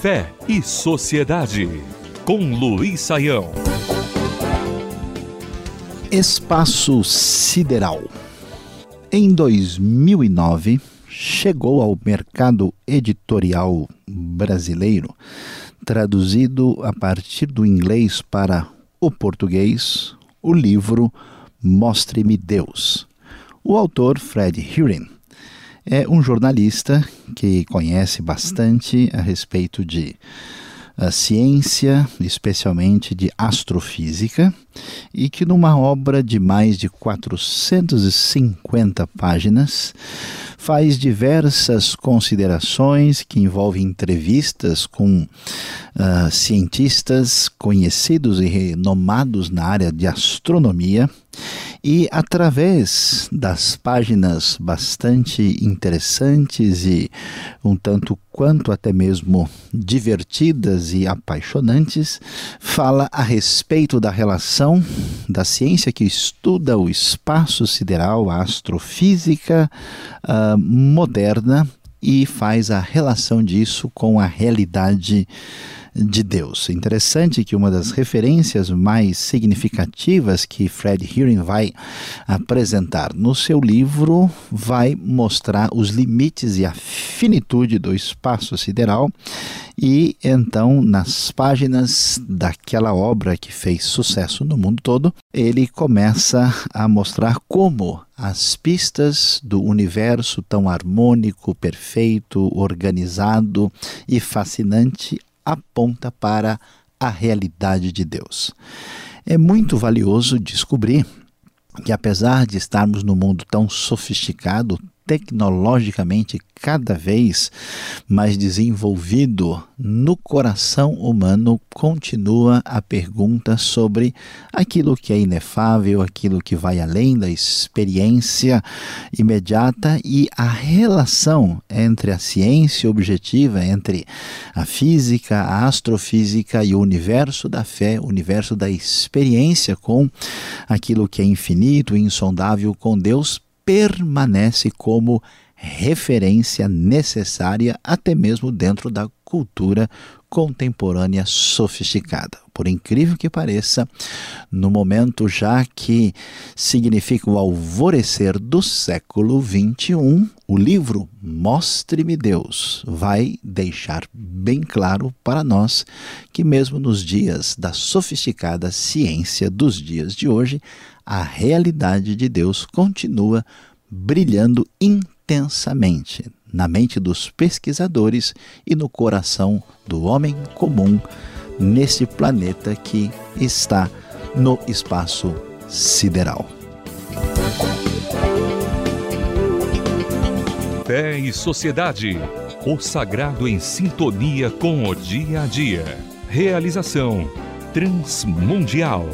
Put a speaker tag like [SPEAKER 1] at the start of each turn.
[SPEAKER 1] Fé e Sociedade, com Luiz Saião.
[SPEAKER 2] Espaço Sideral. Em 2009, chegou ao mercado editorial brasileiro, traduzido a partir do inglês para o português, o livro Mostre-me Deus. O autor, Fred Hearing, é um jornalista que conhece bastante a respeito de a ciência, especialmente de astrofísica, e que numa obra de mais de 450 páginas faz diversas considerações que envolvem entrevistas com uh, cientistas conhecidos e renomados na área de astronomia e através das páginas bastante interessantes e um tanto quanto até mesmo divertidas e apaixonantes, fala a respeito da relação da ciência que estuda o espaço sideral, a astrofísica uh, moderna e faz a relação disso com a realidade de Deus. Interessante que uma das referências mais significativas que Fred Hearing vai apresentar no seu livro vai mostrar os limites e a finitude do espaço sideral e então nas páginas daquela obra que fez sucesso no mundo todo, ele começa a mostrar como as pistas do universo tão harmônico, perfeito, organizado e fascinante aponta para a realidade de Deus. É muito valioso descobrir que, apesar de estarmos num mundo tão sofisticado, tecnologicamente cada vez mais desenvolvido, no coração humano continua a pergunta sobre aquilo que é inefável, aquilo que vai além da experiência imediata e a relação entre a ciência objetiva, entre a física, a astrofísica e o universo da fé, o universo da experiência com aquilo que é infinito e insondável com Deus permanece como referência necessária até mesmo dentro da cultura contemporânea sofisticada. Por incrível que pareça, no momento já que significa o alvorecer do século XXI, o livro Mostre-me Deus vai deixar bem claro para nós que, mesmo nos dias da sofisticada ciência dos dias de hoje, a realidade de Deus continua brilhando intensamente na mente dos pesquisadores e no coração do homem comum nesse planeta que está no espaço sideral.
[SPEAKER 1] Fé e Sociedade. O sagrado em sintonia com o dia a dia. Realização Transmundial.